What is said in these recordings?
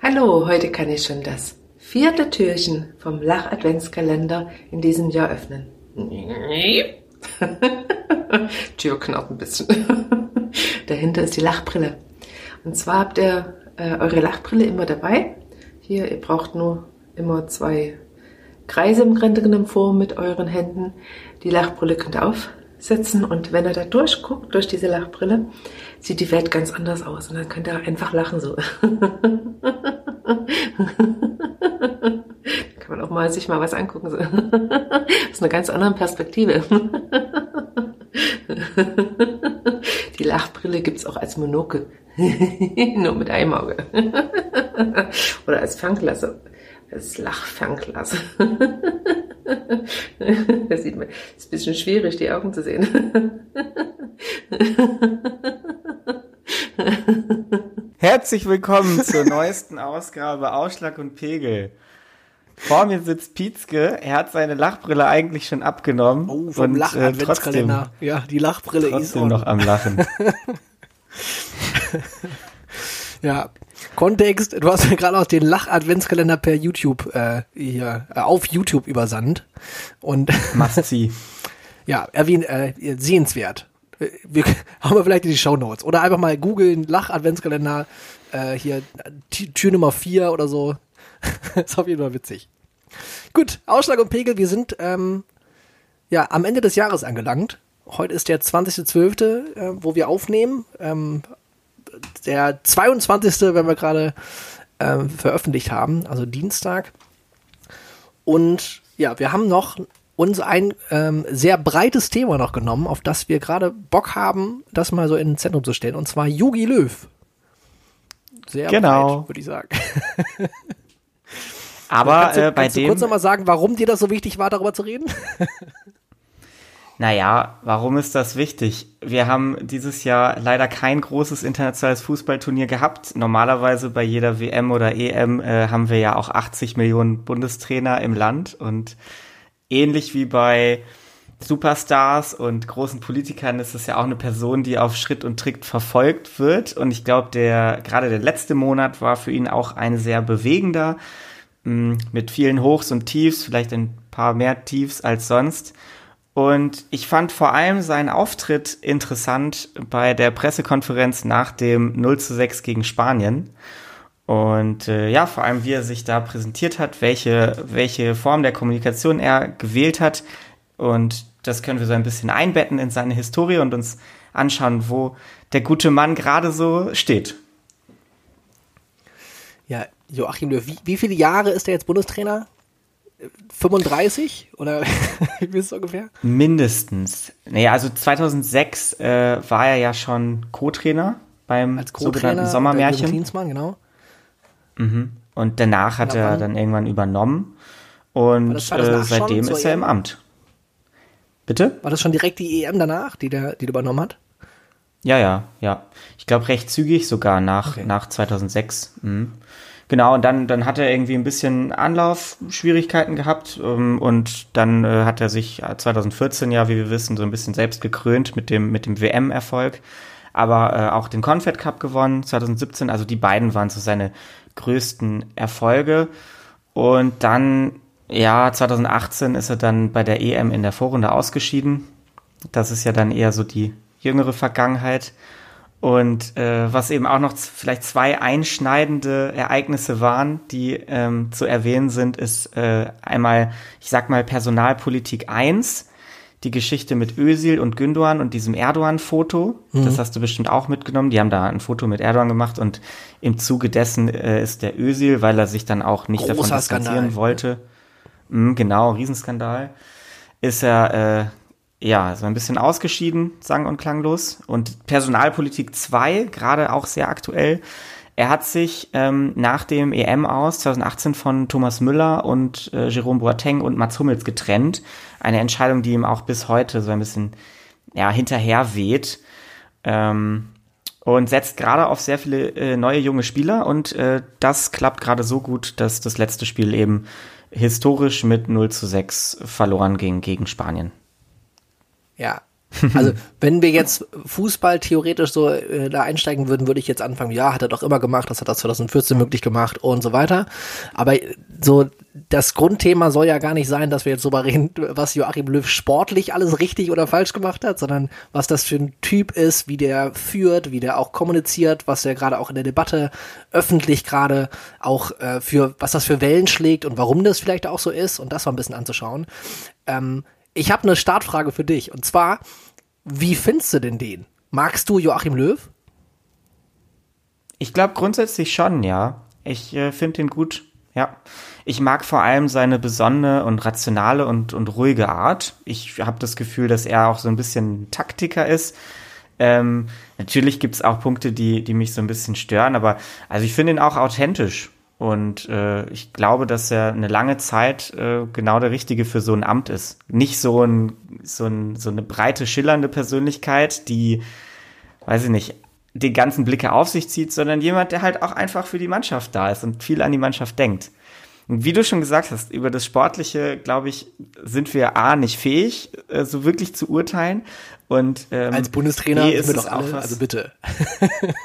Hallo, heute kann ich schon das vierte Türchen vom Lach-Adventskalender in diesem Jahr öffnen. Tür knarrt ein bisschen. Dahinter ist die Lachbrille. Und zwar habt ihr äh, eure Lachbrille immer dabei. Hier, ihr braucht nur immer zwei Kreise im Grunde genommen vor mit euren Händen. Die Lachbrille könnt ihr aufsetzen und wenn ihr da durchguckt, durch diese Lachbrille, sieht die Welt ganz anders aus und dann könnt ihr einfach lachen so. kann man auch mal sich mal was angucken. So. Aus einer ganz anderen Perspektive. Die Lachbrille gibt's auch als Monokel. Nur mit einem Auge. Oder als Fernglas. Als Lachfernglas. Das sieht man. Ist ein bisschen schwierig, die Augen zu sehen. Herzlich willkommen zur neuesten Ausgabe Ausschlag und Pegel. Vor mir sitzt Pietzke, er hat seine Lachbrille eigentlich schon abgenommen. Oh, vom und, Lach äh, trotzdem, ja, die Lachbrille ist trotzdem noch am Lachen. Ja, Kontext, du hast mir gerade auch den Lach-Adventskalender per YouTube äh, hier äh, auf YouTube übersandt. Und Must see. ja, erwähnt, äh, sehenswert. Äh, Wir haben wir vielleicht in die Show Notes. Oder einfach mal googeln, Lach-Adventskalender, äh, hier Tür Nummer 4 oder so. ist auf jeden Fall witzig. Gut, Ausschlag und Pegel, wir sind ähm, ja am Ende des Jahres angelangt. Heute ist der 20.12., äh, wo wir aufnehmen. Ähm, der 22., wenn wir gerade ähm, veröffentlicht haben, also Dienstag. Und ja, wir haben noch uns ein ähm, sehr breites Thema noch genommen, auf das wir gerade Bock haben, das mal so in den Zentrum zu stellen, und zwar Yogi Löw. Sehr Genau. breit, würde ich sagen. Aber kannst du, äh, bei kannst du dem, kurz nochmal sagen, warum dir das so wichtig war, darüber zu reden? Naja, warum ist das wichtig? Wir haben dieses Jahr leider kein großes internationales Fußballturnier gehabt. Normalerweise bei jeder WM oder EM äh, haben wir ja auch 80 Millionen Bundestrainer im Land und ähnlich wie bei Superstars und großen Politikern ist es ja auch eine Person, die auf Schritt und Tritt verfolgt wird. Und ich glaube, der gerade der letzte Monat war für ihn auch ein sehr bewegender, mh, mit vielen Hochs und Tiefs, vielleicht ein paar mehr Tiefs als sonst. Und ich fand vor allem seinen Auftritt interessant bei der Pressekonferenz nach dem 0 zu 6 gegen Spanien. Und äh, ja, vor allem, wie er sich da präsentiert hat, welche, welche Form der Kommunikation er gewählt hat. Und das können wir so ein bisschen einbetten in seine Historie und uns anschauen, wo der gute Mann gerade so steht. Ja, Joachim Löw, wie, wie viele Jahre ist er jetzt Bundestrainer? 35 oder wie ist es ungefähr? Mindestens. Naja, also 2006 äh, war er ja schon Co-Trainer beim Als sogenannten Co-Trainer unter Sommermärchen. Klinsmann, genau. Und danach hat er dann irgendwann übernommen. Und äh, 2008 schon seitdem ist er im EM? Amt. Bitte? War das schon direkt die EM danach, die der, die der übernommen hat? Ja, ja, ja. Ich glaube recht zügig sogar nach, Okay. nach 2006. Mhm. Genau, und dann, dann hat er irgendwie ein bisschen Anlaufschwierigkeiten gehabt ähm, und dann äh, hat er sich 2014 ja, wie wir wissen, so ein bisschen selbst gekrönt mit dem, mit dem WM-Erfolg, aber äh, auch den Confed Cup gewonnen 2017. Also die beiden waren so seine größten Erfolge. Und dann, ja, 2018 ist er dann bei der EM in der Vorrunde ausgeschieden. Das ist ja dann eher so die jüngere Vergangenheit. Und äh, was eben auch noch vielleicht zwei einschneidende Ereignisse waren, die ähm, zu erwähnen sind, ist äh, einmal, ich sag mal, Personalpolitik 1, die Geschichte mit Özil und Gündoğan und diesem Erdogan-Foto. Das hast du bestimmt auch mitgenommen. Die haben da ein Foto mit Erdogan gemacht und im Zuge dessen äh, ist der Özil, weil er sich dann auch nicht davon Großer distanzieren Skandal. wollte. Mhm, genau, Riesenskandal. Ist er äh, ja so ein bisschen ausgeschieden, sang- und klanglos. Und Personalpolitik 2, gerade auch sehr aktuell. Er hat sich ähm, nach dem EM aus 2018 von Thomas Müller und äh, Jerome Boateng und Mats Hummels getrennt. Eine Entscheidung, die ihm auch bis heute so ein bisschen ja, hinterher weht. Ähm, und setzt gerade auf sehr viele äh, neue junge Spieler und äh, das klappt gerade so gut, dass das letzte Spiel eben historisch mit 0 zu 6 verloren ging gegen Spanien. Ja, Also, wenn wir jetzt Fußball theoretisch so äh, da einsteigen würden, würde ich jetzt anfangen, ja, hat er doch immer gemacht, das hat er 2014 möglich gemacht und so weiter. Aber so das Grundthema soll ja gar nicht sein, dass wir jetzt so mal reden, was Joachim Löw sportlich alles richtig oder falsch gemacht hat, sondern was das für ein Typ ist, wie der führt, wie der auch kommuniziert, was der gerade auch in der Debatte öffentlich gerade auch äh, für, was das für Wellen schlägt und warum das vielleicht auch so ist und das mal ein bisschen anzuschauen. Ähm, ich habe eine Startfrage für dich. Und zwar, wie findest du denn den? Magst du Joachim Löw? Ich glaube grundsätzlich schon, ja. Ich äh, finde ihn gut. Ja. Ich mag vor allem seine besonnene und rationale und, und ruhige Art. Ich habe das Gefühl, dass er auch so ein bisschen Taktiker ist. Ähm, natürlich gibt es auch Punkte, die, die mich so ein bisschen stören, aber also ich finde ihn auch authentisch. Und äh, ich glaube, dass er eine lange Zeit äh, genau der Richtige für so ein Amt ist. Nicht so, ein, so, ein, so eine breite, schillernde Persönlichkeit, die, weiß ich nicht, den ganzen Blicke auf sich zieht, sondern jemand, der halt auch einfach für die Mannschaft da ist und viel an die Mannschaft denkt. Und wie du schon gesagt hast, über das Sportliche, glaube ich, sind wir A nicht fähig, äh, so wirklich zu urteilen. Und ähm, als Bundestrainer ist wir doch alle, also bitte.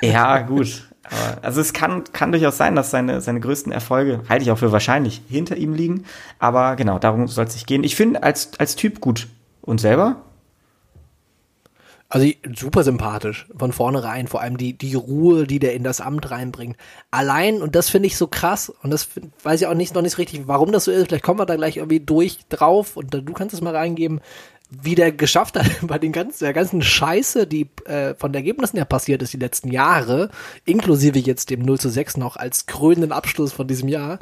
ja, gut. Also es kann, kann durchaus sein, dass seine, seine größten Erfolge, halte ich auch für wahrscheinlich, hinter ihm liegen. Aber genau, darum soll es sich gehen. Ich finde als, als Typ gut. Und selber? Also super sympathisch von vornherein, vor allem die, die Ruhe, die der in das Amt reinbringt. Allein, und das finde ich so krass, und das weiß ich auch nicht, noch nicht richtig, warum das so ist, vielleicht kommen wir da gleich irgendwie durch drauf und du kannst es mal reingeben, wie der geschafft hat, bei den ganzen, der ganzen Scheiße, die äh, von den Ergebnissen her passiert ist die letzten Jahre, inklusive jetzt dem 0 zu 6 noch als krönenden Abschluss von diesem Jahr,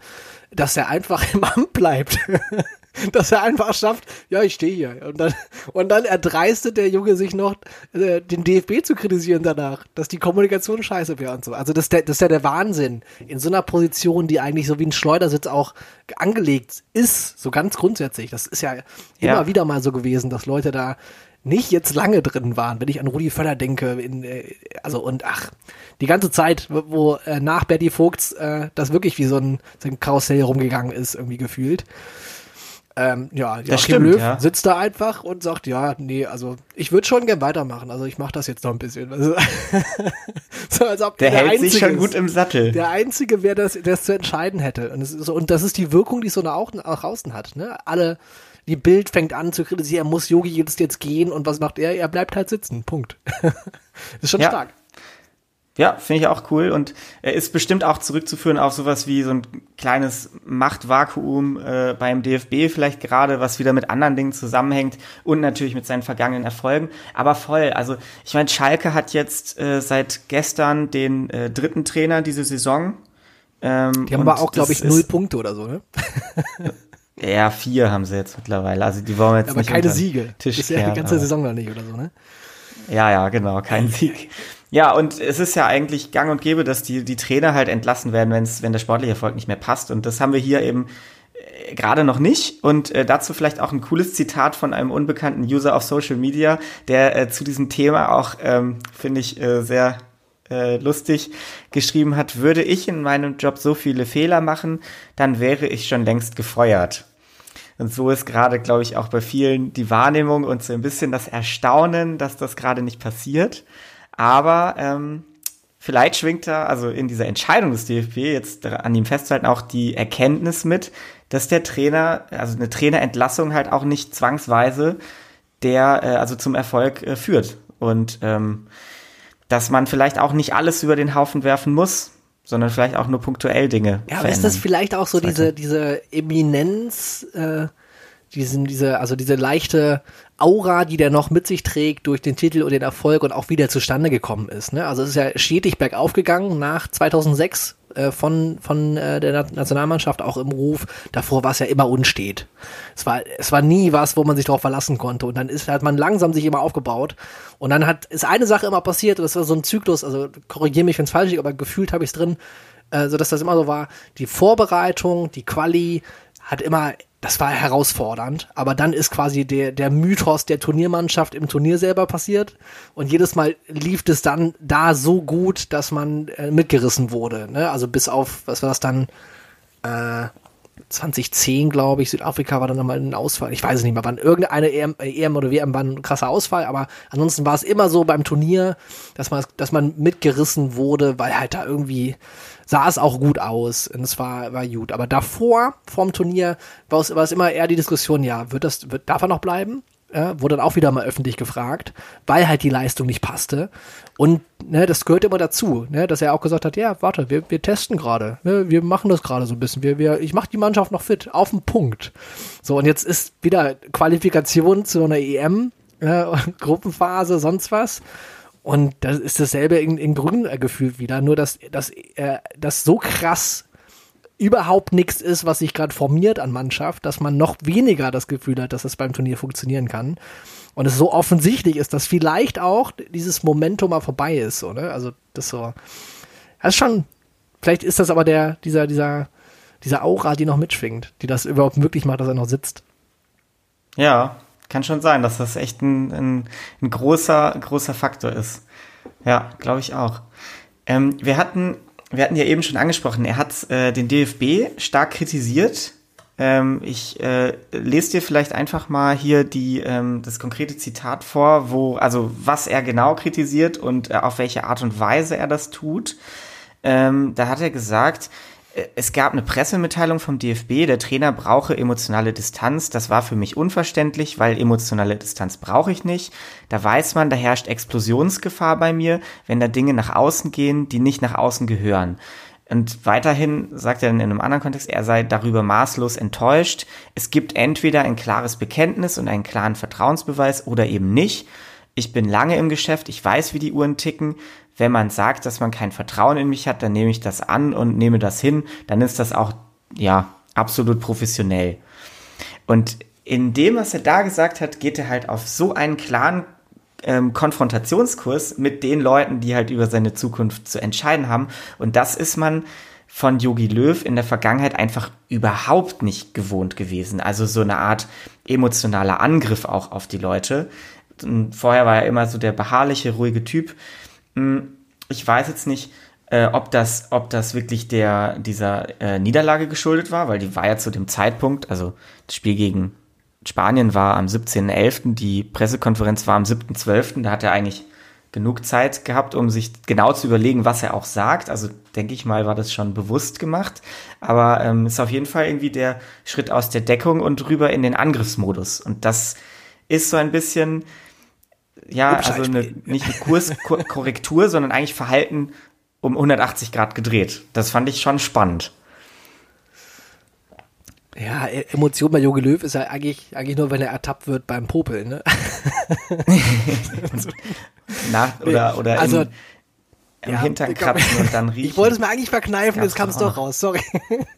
dass er einfach im Amt bleibt. dass er einfach schafft, ja, ich stehe hier. Und dann, und dann erdreistet der Junge sich noch, äh, den DFB zu kritisieren danach, dass die Kommunikation scheiße wäre und so. Also das, das ist ja der Wahnsinn. In so einer Position, die eigentlich so wie ein Schleudersitz auch angelegt ist, so ganz grundsätzlich. Das ist ja, ja. immer wieder mal so gewesen, dass Leute da nicht jetzt lange drin waren, wenn ich an Rudi Völler denke, in, äh, also und ach, die ganze Zeit, wo äh, nach Betty Vogts äh, das wirklich wie so ein, so ein Karussell rumgegangen ist, irgendwie gefühlt. Ähm, ja, Joachim stimmt, Löw ja. sitzt da einfach und sagt, ja, nee, also ich würde schon gern weitermachen, also ich mache das jetzt noch ein bisschen. So, als ob der, der hält sich schon ist, gut im Sattel. Der Einzige, wer das, der es zu entscheiden hätte. Und, ist und das ist die Wirkung, die so auch nach außen hat. Ne? Alle, die Bild fängt an zu kritisieren, muss Yogi jetzt, jetzt gehen und was macht er? Er bleibt halt sitzen. Punkt. ist schon ja. stark. Ja, finde ich auch cool und er ist bestimmt auch zurückzuführen auf sowas wie so ein kleines Machtvakuum äh, beim DFB vielleicht gerade, was wieder mit anderen Dingen zusammenhängt und natürlich mit seinen vergangenen Erfolgen. Aber voll, also ich meine, Schalke hat jetzt äh, seit gestern den äh, dritten Trainer diese Saison. Ähm, die haben aber auch, glaube ich, null Punkte oder so, ne? ja, vier haben sie jetzt mittlerweile. Also die wollen jetzt aber nicht keine Siege. Tisch ist ja die ganze Saison noch nicht oder so, ne? Ja, ja, genau, kein Sieg. Ja, und es ist ja eigentlich gang und gäbe, dass die, die Trainer halt entlassen werden, wenn's, wenn der sportliche Erfolg nicht mehr passt. Und das haben wir hier eben äh, gerade noch nicht. Und äh, dazu vielleicht auch ein cooles Zitat von einem unbekannten User auf Social Media, der äh, zu diesem Thema auch, ähm, finde ich, äh, sehr äh, lustig geschrieben hat, würde ich in meinem Job so viele Fehler machen, dann wäre ich schon längst gefeuert. Und so ist gerade, glaube ich, auch bei vielen die Wahrnehmung und so ein bisschen das Erstaunen, dass das gerade nicht passiert. Aber ähm, vielleicht schwingt da, also in dieser Entscheidung des DFB, jetzt an ihm festzuhalten, auch die Erkenntnis mit, dass der Trainer, also eine Trainerentlassung halt auch nicht zwangsweise der, äh, also zum Erfolg äh, führt. Und ähm, dass man vielleicht auch nicht alles über den Haufen werfen muss, sondern vielleicht auch nur punktuell Dinge. Ja, aber ist das vielleicht auch so diese, diese Eminenz, äh, diesen, diese, also diese leichte Aura, die der noch mit sich trägt durch den Titel und den Erfolg und auch wieder zustande gekommen ist. Ne? Also es ist ja stetig bergauf gegangen nach 2006 äh, von, von äh, der Nationalmannschaft auch im Ruf. Davor war es ja immer unstet. Es war, es war nie was, wo man sich darauf verlassen konnte. Und dann ist, hat man langsam sich immer aufgebaut. Und dann hat, ist eine Sache immer passiert, und das war so ein Zyklus, also korrigiere mich, wenn es falsch ist, aber gefühlt habe ich es drin, äh, so dass das immer so war, die Vorbereitung, die Quali hat immer das war herausfordernd, aber dann ist quasi der, der Mythos der Turniermannschaft im Turnier selber passiert und jedes Mal lief es dann da so gut, dass man äh, mitgerissen wurde. Ne? Also bis auf, was war das dann, äh, 2010, glaube ich, Südafrika war dann nochmal ein Ausfall. Ich weiß es nicht mehr, wann irgendeine EM, EM oder WM war ein krasser Ausfall, aber ansonsten war es immer so beim Turnier, dass man, dass man mitgerissen wurde, weil halt da irgendwie sah es auch gut aus und es war, war gut. Aber davor, vorm Turnier, war es, war es immer eher die Diskussion, ja, wird das, wird, darf er noch bleiben? Ja, wurde dann auch wieder mal öffentlich gefragt, weil halt die Leistung nicht passte. Und ne, das gehört immer dazu, ne, dass er auch gesagt hat, ja, warte, wir, wir testen gerade, ne, wir machen das gerade so ein bisschen, wir, wir, ich mache die Mannschaft noch fit, auf den Punkt. So, und jetzt ist wieder Qualifikation zu einer EM, äh, Gruppenphase, sonst was. Und das ist dasselbe in, in Grün gefühlt wieder, nur dass, dass äh, das so krass überhaupt nichts ist, was sich gerade formiert an Mannschaft, dass man noch weniger das Gefühl hat, dass es beim Turnier funktionieren kann. Und es so offensichtlich ist, dass vielleicht auch dieses Momentum mal vorbei ist, so, ne? Also das so. Das ist schon, vielleicht ist das aber der, dieser, dieser, dieser Aura, die noch mitschwingt, die das überhaupt möglich macht, dass er noch sitzt. Ja, kann schon sein, dass das echt ein, ein, ein großer, großer Faktor ist. Ja, glaube ich auch. Ähm, wir hatten wir hatten ja eben schon angesprochen, er hat äh, den DFB stark kritisiert. Ähm, ich äh, lese dir vielleicht einfach mal hier die, ähm, das konkrete Zitat vor, wo, also was er genau kritisiert und äh, auf welche Art und Weise er das tut. Ähm, da hat er gesagt, es gab eine Pressemitteilung vom DFB, der Trainer brauche emotionale Distanz. Das war für mich unverständlich, weil emotionale Distanz brauche ich nicht. Da weiß man, da herrscht Explosionsgefahr bei mir, wenn da Dinge nach außen gehen, die nicht nach außen gehören. Und weiterhin sagt er in einem anderen Kontext, er sei darüber maßlos enttäuscht. Es gibt entweder ein klares Bekenntnis und einen klaren Vertrauensbeweis oder eben nicht. Ich bin lange im Geschäft, ich weiß, wie die Uhren ticken wenn man sagt, dass man kein Vertrauen in mich hat, dann nehme ich das an und nehme das hin, dann ist das auch, ja, absolut professionell. Und in dem, was er da gesagt hat, geht er halt auf so einen klaren ähm, Konfrontationskurs mit den Leuten, die halt über seine Zukunft zu entscheiden haben. Und das ist man von Yogi Löw in der Vergangenheit einfach überhaupt nicht gewohnt gewesen. Also so eine Art emotionaler Angriff auch auf die Leute. Und vorher war er immer so der beharrliche, ruhige Typ. Hm, ich weiß jetzt nicht, äh, ob das, ob das wirklich der, dieser äh, Niederlage geschuldet war, weil die war ja zu dem Zeitpunkt, also das Spiel gegen Spanien war am 17.11., die Pressekonferenz war am 7.12., da hat er eigentlich genug Zeit gehabt, um sich genau zu überlegen, was er auch sagt. Also denke ich mal, war das schon bewusst gemacht. Aber ähm, ist auf jeden Fall irgendwie der Schritt aus der Deckung und rüber in den Angriffsmodus. Und das ist so ein bisschen, ja, also eine, nicht eine Kurskorrektur, sondern eigentlich Verhalten um 180 Grad gedreht. Das fand ich schon spannend. Ja, e- Emotion bei Jogi Löw ist ja eigentlich, eigentlich nur, wenn er ertappt wird beim Popeln, ne? Na, oder, oder also, im, im ja, Hintern kratzen und dann riechen. Ich wollte es mir eigentlich verkneifen, jetzt kam es doch raus, sorry.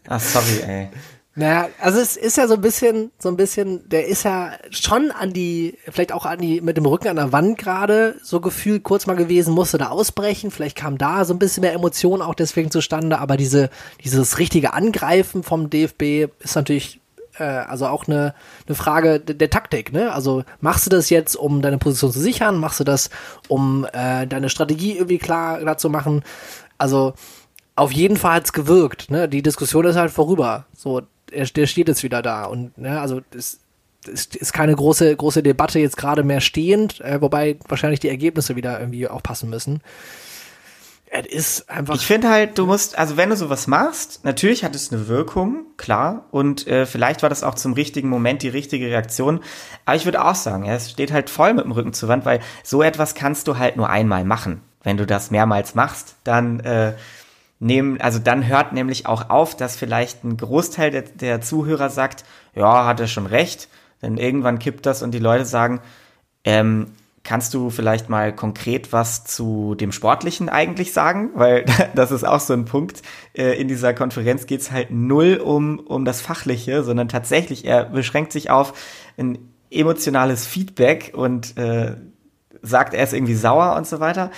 Ach, sorry, ey. Naja, also es ist ja so ein bisschen, so ein bisschen, der ist ja schon an die, vielleicht auch an die, mit dem Rücken an der Wand gerade, so gefühlt kurz mal gewesen, musste da ausbrechen, vielleicht kam da so ein bisschen mehr Emotion auch deswegen zustande, aber diese, dieses richtige Angreifen vom DFB ist natürlich, äh, also auch eine, eine Frage der, der Taktik, ne? Also machst du das jetzt, um deine Position zu sichern, machst du das, um äh, deine Strategie irgendwie klar, klar zu machen? Also, auf jeden Fall hat's gewirkt, ne? Die Diskussion ist halt vorüber. So, er, der steht jetzt wieder da. Und ne, also es ist, ist keine große, große Debatte jetzt gerade mehr stehend, äh, wobei wahrscheinlich die Ergebnisse wieder irgendwie auch passen müssen. Es ist einfach. Ich finde halt, du musst, also wenn du sowas machst, natürlich hat es eine Wirkung, klar, und äh, vielleicht war das auch zum richtigen Moment die richtige Reaktion. Aber ich würde auch sagen, ja, es steht halt voll mit dem Rücken zur Wand, weil so etwas kannst du halt nur einmal machen. Wenn du das mehrmals machst, dann äh, nehmen, also dann hört nämlich auch auf, dass vielleicht ein Großteil der, der Zuhörer sagt, ja, hat er schon recht. Denn irgendwann kippt das und die Leute sagen, ähm, kannst du vielleicht mal konkret was zu dem Sportlichen eigentlich sagen? Weil das ist auch so ein Punkt. Äh, in dieser Konferenz geht's halt null um, um das Fachliche, sondern tatsächlich, er beschränkt sich auf ein emotionales Feedback und äh, sagt, er ist irgendwie sauer und so weiter.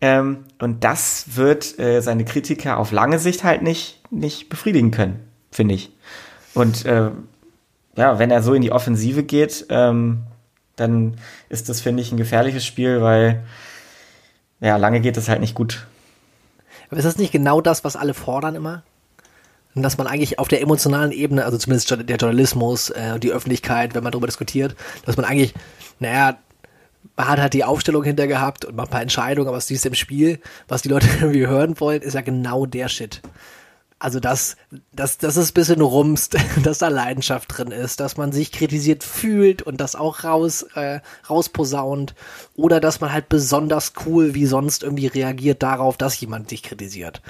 Ähm, und das wird äh, seine Kritiker auf lange Sicht halt nicht, nicht befriedigen können, finde ich. Und äh, ja, wenn er so in die Offensive geht, ähm, dann ist das, finde ich, ein gefährliches Spiel, weil ja, lange geht es halt nicht gut. Aber ist das nicht genau das, was alle fordern immer? Dass man eigentlich auf der emotionalen Ebene, also zumindest der Journalismus, äh, die Öffentlichkeit, wenn man darüber diskutiert, dass man eigentlich, naja, man hat halt die Aufstellung hinter gehabt und macht ein paar Entscheidungen, aber du im Spiel, was die Leute irgendwie hören wollen, ist ja genau der Shit. Also dass, dass, dass es ein bisschen rumst, dass da Leidenschaft drin ist, dass man sich kritisiert fühlt und das auch raus, äh, rausposaunt. Oder dass man halt besonders cool wie sonst irgendwie reagiert darauf, dass jemand dich kritisiert.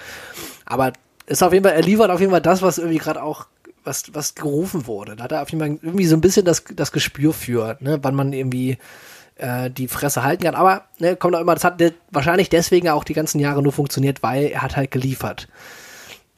Aber ist auf jeden Fall, er liefert auf jeden Fall das, was irgendwie gerade auch was, was gerufen wurde. Da hat er auf jeden Fall irgendwie so ein bisschen das, das Gespür für, ne, wann man irgendwie äh, die Fresse halten kann. Aber ne, kommt auch immer, das hat wahrscheinlich deswegen auch die ganzen Jahre nur funktioniert, weil er hat halt geliefert.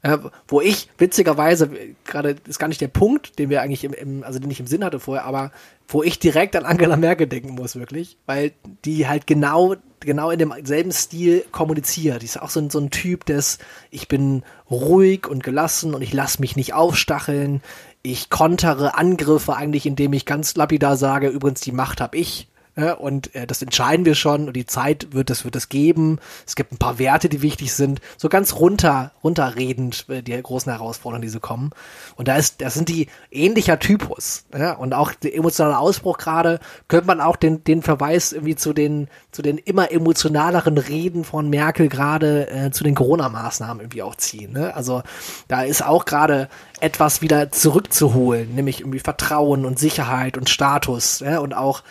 Äh, wo ich witzigerweise, gerade ist gar nicht der Punkt, den wir eigentlich im, im, also den ich im Sinn hatte vorher, aber wo ich direkt an Angela Merkel denken muss, wirklich, weil die halt genau, genau in demselben Stil kommuniziert. Die ist auch so ein, so ein Typ des, ich bin ruhig und gelassen und ich lasse mich nicht aufstacheln. Ich kontere Angriffe eigentlich, indem ich ganz lapidar sage, übrigens die Macht habe ich. Ja, und äh, das entscheiden wir schon und die Zeit wird es wird es geben. Es gibt ein paar Werte, die wichtig sind. So ganz runter runterredend äh, die großen Herausforderungen, die so kommen. Und da ist das sind die ähnlicher Typus. Ja? Und auch der emotionale Ausbruch gerade könnte man auch den den Verweis irgendwie zu den zu den immer emotionaleren Reden von Merkel gerade äh, zu den Corona-Maßnahmen irgendwie auch ziehen. Ne? Also da ist auch gerade etwas wieder zurückzuholen, nämlich irgendwie Vertrauen und Sicherheit und Status ja? und auch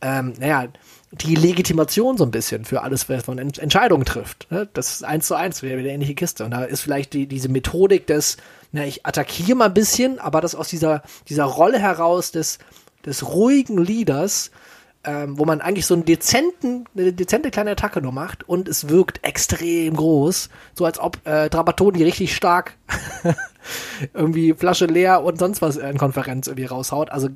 ähm, naja, die Legitimation so ein bisschen für alles, was man Entscheidungen trifft. Ne? Das ist eins zu eins wieder eine ähnliche Kiste. Und da ist vielleicht die, diese Methodik des, na, ich attackiere mal ein bisschen, aber das aus dieser, dieser Rolle heraus des, des ruhigen Leaders, ähm, wo man eigentlich so einen dezenten, eine dezente kleine Attacke nur macht und es wirkt extrem groß, so als ob äh, Trapattoni richtig stark irgendwie Flasche leer und sonst was in Konferenz irgendwie raushaut. Also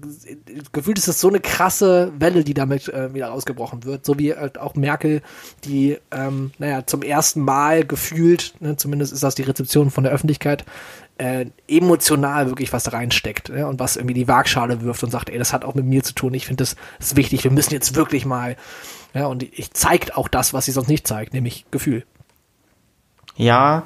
gefühlt ist es so eine krasse Welle, die damit äh, wieder ausgebrochen wird. So wie halt auch Merkel, die, ähm, naja, zum ersten Mal gefühlt, ne, zumindest ist das die Rezeption von der Öffentlichkeit, äh, emotional wirklich was reinsteckt ja, und was irgendwie die Waagschale wirft und sagt, ey, das hat auch mit mir zu tun. Ich finde das, das ist wichtig. Wir müssen jetzt wirklich mal, ja, und ich zeigt auch das, was sie sonst nicht zeigt, nämlich Gefühl. Ja,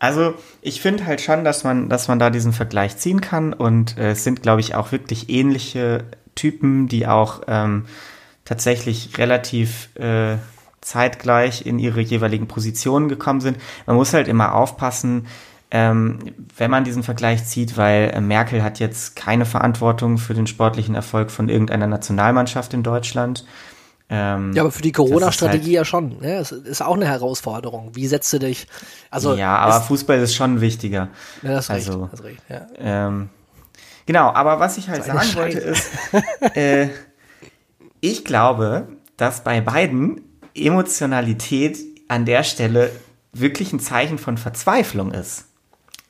also ich finde halt schon, dass man, dass man da diesen Vergleich ziehen kann und äh, es sind, glaube ich, auch wirklich ähnliche Typen, die auch ähm, tatsächlich relativ äh, zeitgleich in ihre jeweiligen Positionen gekommen sind. Man muss halt immer aufpassen, ähm, wenn man diesen Vergleich zieht, weil äh, Merkel hat jetzt keine Verantwortung für den sportlichen Erfolg von irgendeiner Nationalmannschaft in Deutschland. Ähm, ja, aber für die Corona-Strategie halt, ja schon. Ne? Das ist auch eine Herausforderung. Wie setzt du dich? Also ja, aber ist, Fußball ist schon wichtiger. Ja, das also, recht, das recht ja. ähm, genau, aber was ich halt sagen wollte ist, äh, ich glaube, dass bei beiden Emotionalität an der Stelle wirklich ein Zeichen von Verzweiflung ist.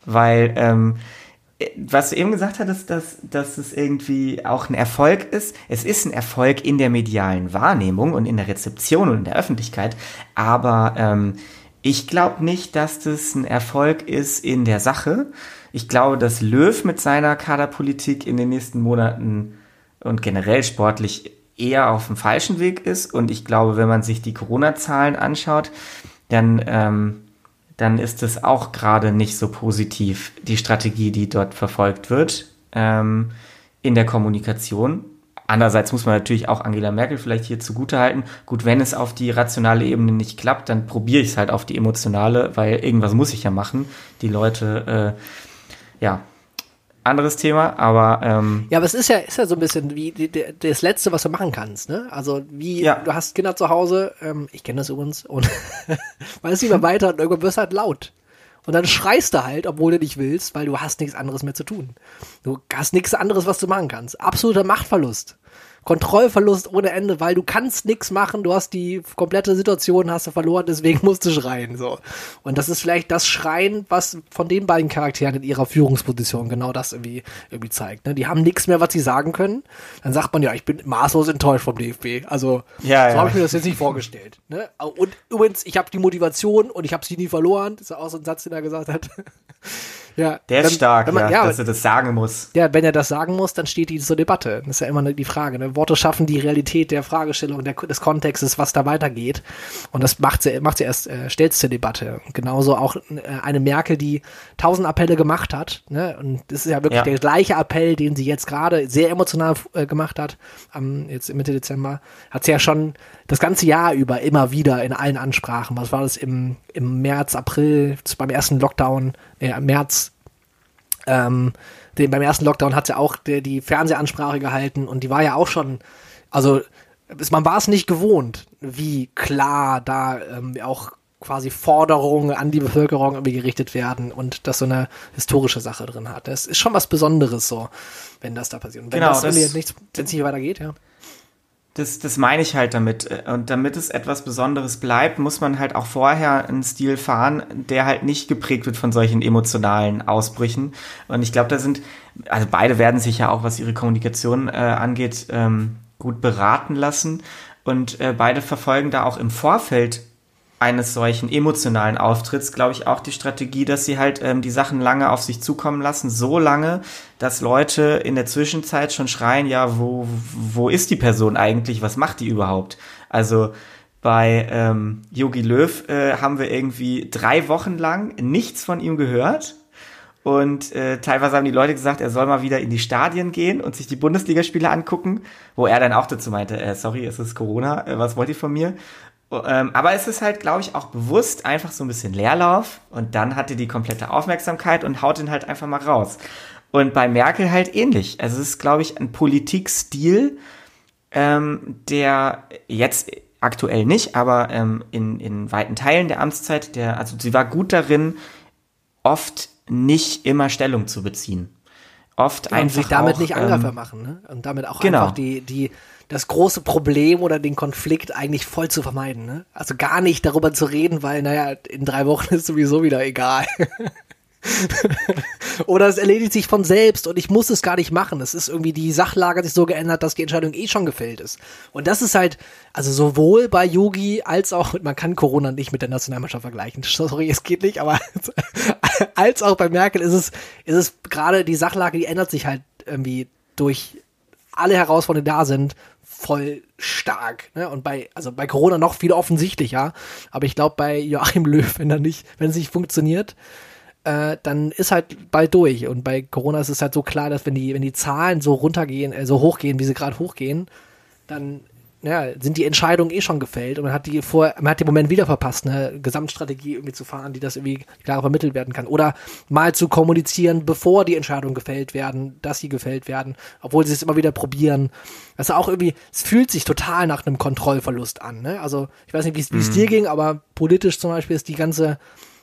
Weil ähm, was du eben gesagt hattest, dass, dass es irgendwie auch ein Erfolg ist. Es ist ein Erfolg in der medialen Wahrnehmung und in der Rezeption und in der Öffentlichkeit, aber ähm, ich glaube nicht, dass das ein Erfolg ist in der Sache. Ich glaube, dass Löw mit seiner Kaderpolitik in den nächsten Monaten und generell sportlich eher auf dem falschen Weg ist. Und ich glaube, wenn man sich die Corona-Zahlen anschaut, dann ähm, dann ist es auch gerade nicht so positiv, die Strategie, die dort verfolgt wird ähm, in der Kommunikation. Andererseits muss man natürlich auch Angela Merkel vielleicht hier zugutehalten. Gut, wenn es auf die rationale Ebene nicht klappt, dann probiere ich es halt auf die emotionale, weil irgendwas muss ich ja machen. Die Leute, äh, ja, anderes Thema, aber ähm, ja, aber es ist ja ist ja so ein bisschen wie die, die, das Letzte, was du machen kannst, ne? Also wie ja. du hast Kinder zu Hause, ähm, ich kenne das übrigens und weißt immer weiter und irgendwann wirst du halt laut und dann schreist du halt, obwohl du nicht willst, weil du hast nichts anderes mehr zu tun. Du hast nichts anderes, was du machen kannst. Absoluter Machtverlust. Kontrollverlust ohne Ende, weil du kannst nichts machen, du hast die komplette Situation hast du verloren, deswegen musst du schreien so. Und das ist vielleicht das Schreien, was von den beiden Charakteren in ihrer Führungsposition genau das irgendwie irgendwie zeigt. Ne? Die haben nichts mehr, was sie sagen können. Dann sagt man ja, ich bin maßlos enttäuscht vom DFB. Also ja, so ja. habe ich mir das jetzt nicht vorgestellt. Ne? Und übrigens, ich habe die Motivation und ich habe sie nie verloren. Das ist auch so ein Satz, den er gesagt hat. Ja, Der ist wenn- stark, wenn man- ja, dass er das sagen muss. Ja, wenn er das sagen muss, dann steht die zur Debatte. Das ist ja immer die Frage. Ne? Worte schaffen die Realität der Fragestellung, der, des Kontextes, was da weitergeht. Und das macht sie, macht sie erst, äh, stellt zur Debatte. Und genauso auch äh, eine Merkel, die tausend Appelle gemacht hat. Ne? Und das ist ja wirklich Ja. der gleiche Appell, den sie jetzt gerade sehr emotional äh, gemacht hat, am, jetzt Mitte Dezember. Hat sie ja schon das ganze Jahr über immer wieder in allen Ansprachen. Was war das im, im März, April, beim ersten Lockdown, im März, ähm, den, beim ersten Lockdown hat sie auch die, die Fernsehansprache gehalten und die war ja auch schon, also man war es nicht gewohnt, wie klar da ähm, auch quasi Forderungen an die Bevölkerung irgendwie gerichtet werden und das so eine historische Sache drin hat. Das ist schon was Besonderes so, wenn das da passiert. Und wenn Genau, das, das- irgendwie nicht, wenn es nicht weitergeht, ja. Das, das meine ich halt damit. Und damit es etwas Besonderes bleibt, muss man halt auch vorher einen Stil fahren, der halt nicht geprägt wird von solchen emotionalen Ausbrüchen. Und ich glaube, da sind, also beide werden sich ja auch, was ihre Kommunikation äh, angeht, ähm, gut beraten lassen. Und äh, beide verfolgen da auch im Vorfeld eines solchen emotionalen Auftritts, glaube ich, auch die Strategie, dass sie halt ähm, die Sachen lange auf sich zukommen lassen, so lange, dass Leute in der Zwischenzeit schon schreien, ja, wo, wo ist die Person eigentlich, was macht die überhaupt? Also bei ähm, Yogi Löw äh, haben wir irgendwie drei Wochen lang nichts von ihm gehört. Und äh, teilweise haben die Leute gesagt, er soll mal wieder in die Stadien gehen und sich die Bundesligaspiele angucken, wo er dann auch dazu meinte, äh, sorry, es ist Corona, äh, was wollt ihr von mir? Ähm, aber es ist halt, glaube ich, auch bewusst einfach so ein bisschen Leerlauf und dann hat er die komplette Aufmerksamkeit und haut ihn halt einfach mal raus. Und bei Merkel halt ähnlich. Also es ist, glaube ich, ein Politikstil, ähm, der jetzt aktuell nicht, aber ähm, in, in weiten Teilen der Amtszeit, der, also sie war gut darin, oft nicht immer Stellung zu beziehen. Oft und einfach sich damit auch, nicht angreifbar ähm, machen, ne? Und damit auch genau. einfach die, die, das große Problem oder den Konflikt eigentlich voll zu vermeiden, ne? Also gar nicht darüber zu reden, weil, naja, in drei Wochen ist sowieso wieder egal. Oder es erledigt sich von selbst und ich muss es gar nicht machen. Es ist irgendwie die Sachlage hat sich so geändert, dass die Entscheidung eh schon gefällt ist. Und das ist halt, also sowohl bei Yogi als auch, man kann Corona nicht mit der Nationalmannschaft vergleichen. Sorry, es geht nicht, aber als auch bei Merkel ist es, ist es gerade die Sachlage, die ändert sich halt irgendwie durch alle Herausforderungen, die da sind, voll stark. Ne? Und bei, also bei Corona noch viel offensichtlicher. Aber ich glaube, bei Joachim Löw, wenn er nicht, wenn es nicht funktioniert, äh, dann ist halt bald durch. Und bei Corona ist es halt so klar, dass wenn die, wenn die Zahlen so runtergehen, äh, so hochgehen, wie sie gerade hochgehen, dann ja, sind die Entscheidungen eh schon gefällt und man hat die vor, man hat den Moment wieder verpasst, eine Gesamtstrategie irgendwie zu fahren, die das irgendwie klar vermittelt werden kann. Oder mal zu kommunizieren, bevor die Entscheidungen gefällt werden, dass sie gefällt werden, obwohl sie es immer wieder probieren. Das ist auch irgendwie, es fühlt sich total nach einem Kontrollverlust an. Ne? Also ich weiß nicht, wie es wie es dir ging, aber politisch zum Beispiel ist die ganze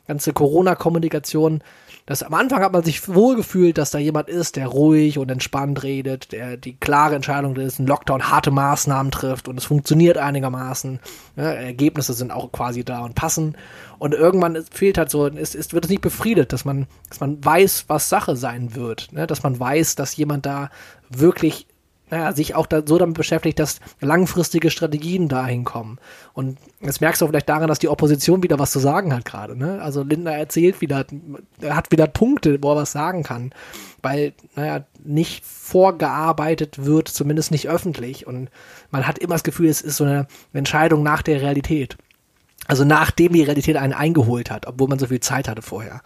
ganze Corona-Kommunikation, das am Anfang hat man sich wohl gefühlt, dass da jemand ist, der ruhig und entspannt redet, der die klare Entscheidung ist, ein Lockdown harte Maßnahmen trifft und es funktioniert einigermaßen. Ja, Ergebnisse sind auch quasi da und passen. Und irgendwann ist- fehlt halt so, es, es wird es nicht befriedet, dass man, dass man weiß, was Sache sein wird, ne? dass man weiß, dass jemand da wirklich naja, sich auch da, so damit beschäftigt, dass langfristige Strategien dahin kommen. Und das merkst du vielleicht daran, dass die Opposition wieder was zu sagen hat gerade. Ne? Also Lindner erzählt wieder, er hat wieder Punkte, wo er was sagen kann, weil, naja, nicht vorgearbeitet wird, zumindest nicht öffentlich. Und man hat immer das Gefühl, es ist so eine Entscheidung nach der Realität. Also nachdem die Realität einen eingeholt hat, obwohl man so viel Zeit hatte vorher.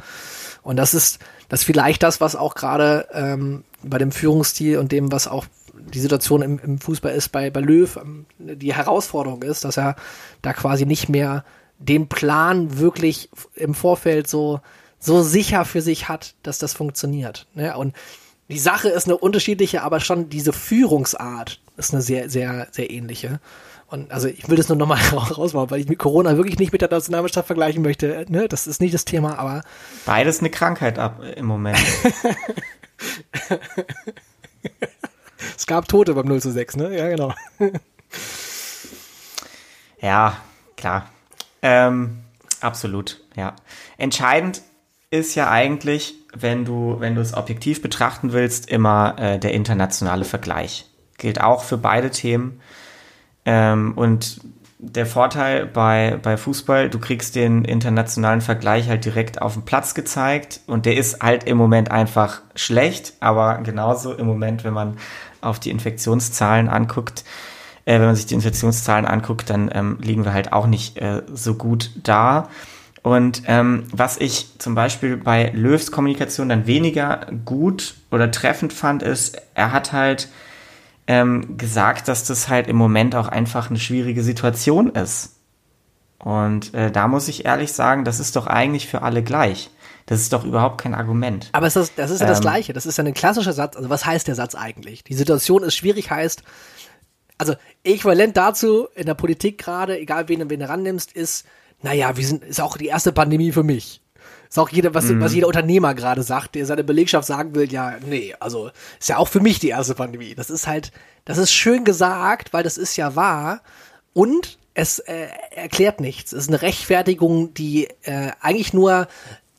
Und das ist das ist vielleicht das, was auch gerade ähm, bei dem Führungsstil und dem, was auch die Situation im, im Fußball ist bei, bei Löw, ähm, die Herausforderung ist, dass er da quasi nicht mehr den Plan wirklich im Vorfeld so, so sicher für sich hat, dass das funktioniert. Ne? Und die Sache ist eine unterschiedliche, aber schon diese Führungsart ist eine sehr, sehr, sehr ähnliche. Und also ich will das nur nochmal rausmachen, weil ich mit Corona wirklich nicht mit der Nationalmannschaft vergleichen möchte. Ne? Das ist nicht das Thema, aber Beides eine Krankheit ab im Moment. es gab Tote beim 0 zu 6, ne? Ja, genau. Ja, klar. Ähm, absolut, ja. Entscheidend ist ja eigentlich, wenn du, wenn du es objektiv betrachten willst, immer äh, der internationale Vergleich. Gilt auch für beide Themen. Ähm, und der Vorteil bei, bei Fußball, du kriegst den internationalen Vergleich halt direkt auf dem Platz gezeigt und der ist halt im Moment einfach schlecht, aber genauso im Moment, wenn man auf die Infektionszahlen anguckt, äh, wenn man sich die Infektionszahlen anguckt, dann ähm, liegen wir halt auch nicht äh, so gut da. Und ähm, was ich zum Beispiel bei Löws Kommunikation dann weniger gut oder treffend fand, ist, er hat halt ähm, gesagt, dass das halt im Moment auch einfach eine schwierige Situation ist. Und äh, da muss ich ehrlich sagen, das ist doch eigentlich für alle gleich. Das ist doch überhaupt kein Argument. Aber es ist, das ist ja das ähm, Gleiche. Das ist ja ein klassischer Satz. Also was heißt der Satz eigentlich? Die Situation ist schwierig heißt, also äquivalent dazu in der Politik gerade, egal wen, wen du rannimmst, ist, naja, wir sind, ist auch die erste Pandemie für mich. Ist auch jeder, was, mhm. was jeder Unternehmer gerade sagt, der seine Belegschaft sagen will, ja, nee, also ist ja auch für mich die erste Pandemie. Das ist halt, das ist schön gesagt, weil das ist ja wahr und es äh, erklärt nichts. Es ist eine Rechtfertigung, die äh, eigentlich nur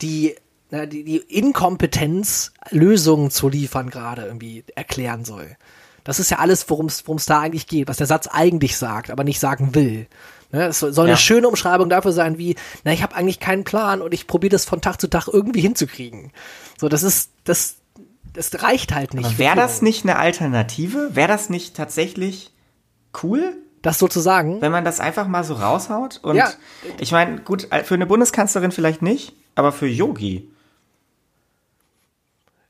die, äh, die, die Inkompetenz, Lösungen zu liefern, gerade irgendwie erklären soll. Das ist ja alles, worum es da eigentlich geht, was der Satz eigentlich sagt, aber nicht sagen will. Ne, es soll eine schöne Umschreibung dafür sein, wie, na, ich habe eigentlich keinen Plan und ich probiere das von Tag zu Tag irgendwie hinzukriegen. So, das ist, das, das reicht halt nicht. Wäre das nicht eine Alternative? Wäre das nicht tatsächlich cool? Das sozusagen. Wenn man das einfach mal so raushaut und ja. ich meine, gut, für eine Bundeskanzlerin vielleicht nicht, aber für Yogi.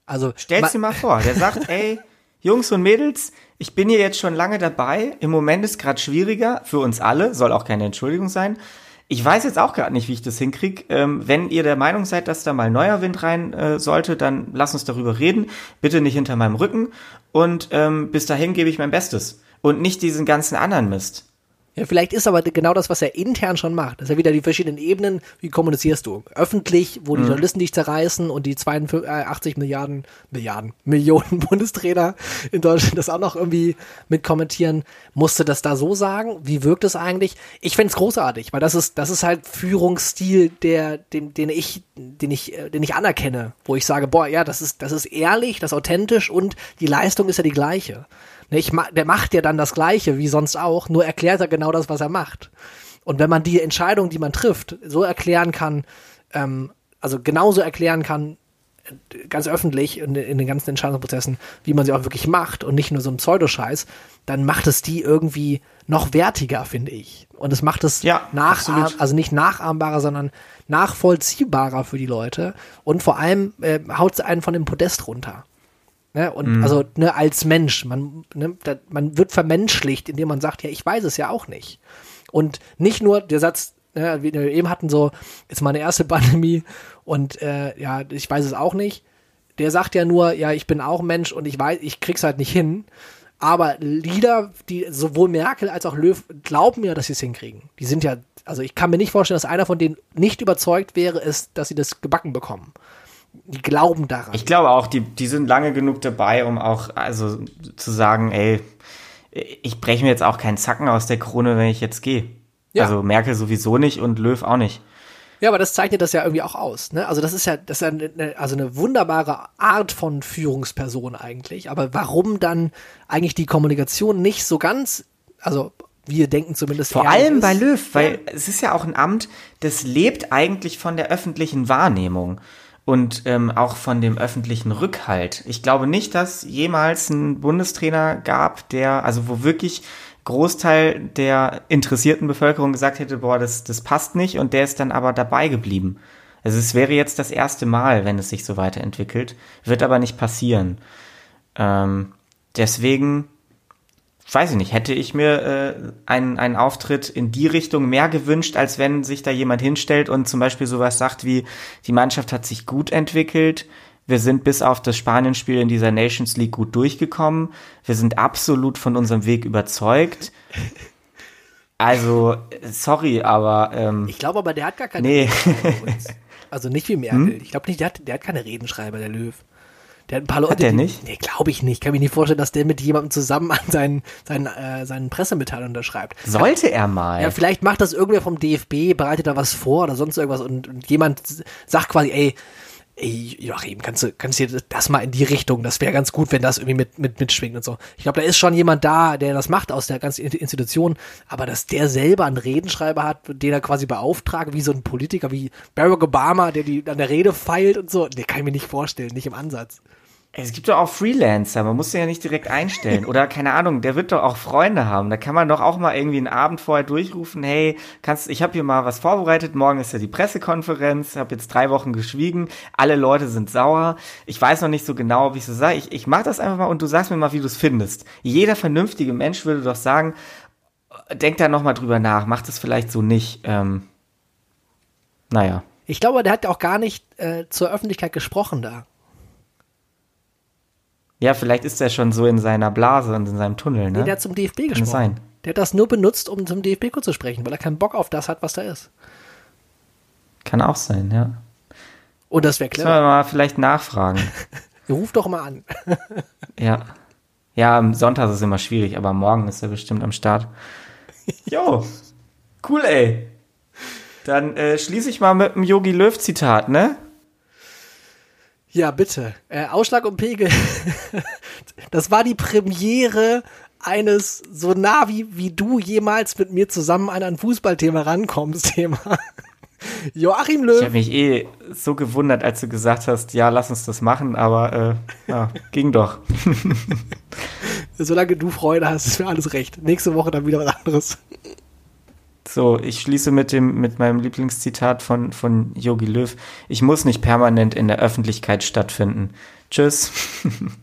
Also stell's dir mal vor, der sagt, ey, Jungs und Mädels, ich bin hier jetzt schon lange dabei. Im Moment ist gerade schwieriger für uns alle, soll auch keine Entschuldigung sein. Ich weiß jetzt auch gerade nicht, wie ich das hinkriege. Ähm, wenn ihr der Meinung seid, dass da mal neuer Wind rein äh, sollte, dann lasst uns darüber reden. Bitte nicht hinter meinem Rücken. Und ähm, bis dahin gebe ich mein Bestes. Und nicht diesen ganzen anderen Mist. Ja, vielleicht ist aber genau das, was er intern schon macht. Das ist ja wieder die verschiedenen Ebenen. Wie kommunizierst du? Öffentlich, wo die mhm. Journalisten dich zerreißen und die 82 Milliarden, Milliarden, Millionen Bundestrainer in Deutschland das auch noch irgendwie mit kommentieren. Musste das da so sagen? Wie wirkt es eigentlich? Ich fände großartig, weil das ist, das ist halt Führungsstil, der, den, den ich, den ich, äh, den ich anerkenne, wo ich sage, boah, ja, das ist, das ist ehrlich, das ist authentisch und die Leistung ist ja die gleiche. Ne, ich, der macht ja dann das Gleiche wie sonst auch, nur erklärt er genau das, was er macht. Und wenn man die Entscheidung, die man trifft, so erklären kann, ähm, also genauso erklären kann, ganz öffentlich in, in, den ganzen Entscheidungsprozessen, wie man sie auch wirklich macht und nicht nur so ein Pseudoscheiß, dann macht es die irgendwie noch wertiger, finde ich. Und es macht es ja, nachahmbar, also nicht nachahmbarer, sondern nachvollziehbarer für die Leute. Und vor allem äh, haut es einen von dem Podest runter. Ne? Und mhm. also ne, als Mensch, man, ne, da, man wird vermenschlicht, indem man sagt, ja, ich weiß es ja auch nicht. Und nicht nur der Satz, ne, wie wir eben hatten, so, ist meine erste Pandemie und äh, ja, ich weiß es auch nicht. Der sagt ja nur, ja, ich bin auch Mensch und ich weiß, ich krieg's halt nicht hin. Aber Lieder, die sowohl Merkel als auch Löw glauben ja, dass sie es hinkriegen. Die sind ja, also ich kann mir nicht vorstellen, dass einer von denen nicht überzeugt wäre, ist, dass sie das gebacken bekommen die glauben daran. Ich glaube auch, die, die sind lange genug dabei, um auch also zu sagen, ey, ich breche mir jetzt auch keinen Zacken aus der Krone, wenn ich jetzt gehe. Ja. Also Merkel sowieso nicht und Löw auch nicht. Ja, aber das zeichnet das ja irgendwie auch aus. Ne? Also das ist ja, das ist ja eine, also eine wunderbare Art von Führungsperson eigentlich. Aber warum dann eigentlich die Kommunikation nicht so ganz, also wir denken zumindest. Vor allem bei Löw, weil ja. es ist ja auch ein Amt, das lebt eigentlich von der öffentlichen Wahrnehmung und ähm, auch von dem öffentlichen Rückhalt. Ich glaube nicht, dass jemals ein Bundestrainer gab, der, also wo wirklich Großteil der interessierten Bevölkerung gesagt hätte, boah, das, das passt nicht und der ist dann aber dabei geblieben. Also es wäre jetzt das erste Mal, wenn es sich so weiterentwickelt, wird aber nicht passieren. Ähm, deswegen weiß ich nicht, hätte ich mir äh, einen, einen Auftritt in die Richtung mehr gewünscht, als wenn sich da jemand hinstellt und zum Beispiel sowas sagt wie, die Mannschaft hat sich gut entwickelt, wir sind bis auf das Spanienspiel in dieser Nations League gut durchgekommen, wir sind absolut von unserem Weg überzeugt. Also, sorry, aber. Ähm, ich glaube aber, der hat gar keine. Nee. Also nicht wie Merkel. Hm? Ich glaube nicht, der hat, der hat keine Redenschreiber, der Löw. Der hat ein paar Leute. Hat der nicht? Nee, glaube ich nicht. Kann mich nicht vorstellen, dass der mit jemandem zusammen an seinen, seinen, äh, seinen Pressemitteilungen unterschreibt. Sollte er mal. Ja, vielleicht macht das irgendwer vom DFB, bereitet da was vor oder sonst irgendwas und, und jemand sagt quasi, ey, ey, Joachim, kannst du, kannst du das mal in die Richtung, das wäre ganz gut, wenn das irgendwie mit, mit, mitschwingt und so. Ich glaube, da ist schon jemand da, der das macht aus der ganzen Institution, aber dass der selber einen Redenschreiber hat, den er quasi beauftragt, wie so ein Politiker, wie Barack Obama, der die an der Rede feilt und so, der kann ich mir nicht vorstellen, nicht im Ansatz. Es gibt doch auch Freelancer, man muss den ja nicht direkt einstellen. Oder keine Ahnung, der wird doch auch Freunde haben. Da kann man doch auch mal irgendwie einen Abend vorher durchrufen, hey, kannst, ich habe hier mal was vorbereitet, morgen ist ja die Pressekonferenz, habe jetzt drei Wochen geschwiegen, alle Leute sind sauer. Ich weiß noch nicht so genau, ob ich so sage. Ich, ich mache das einfach mal und du sagst mir mal, wie du es findest. Jeder vernünftige Mensch würde doch sagen, denk da nochmal drüber nach, mach das vielleicht so nicht. Ähm, naja. Ich glaube, der hat ja auch gar nicht äh, zur Öffentlichkeit gesprochen da. Ja, vielleicht ist er schon so in seiner Blase und in seinem Tunnel, ne? Nee, der hat zum DFB gesprochen. Sein. Der hat das nur benutzt, um zum DFB kurz zu sprechen, weil er keinen Bock auf das hat, was da ist. Kann auch sein, ja. Und das wäre clever. Sollen wir mal vielleicht nachfragen. Ruf doch mal an. ja. Ja, am Sonntag ist es immer schwierig, aber morgen ist er bestimmt am Start. Jo, cool, ey. Dann äh, schließe ich mal mit einem Yogi Löw Zitat, ne? Ja, bitte. Äh, Ausschlag und Pegel. das war die Premiere eines so nah wie, wie du jemals mit mir zusammen an ein Fußballthema rankommst, Thema. Joachim Löw. Ich habe mich eh so gewundert, als du gesagt hast, ja, lass uns das machen, aber äh, ja, ging doch. Solange du Freude hast, ist mir alles recht. Nächste Woche dann wieder was anderes. So, ich schließe mit dem, mit meinem Lieblingszitat von, von Yogi Löw. Ich muss nicht permanent in der Öffentlichkeit stattfinden. Tschüss.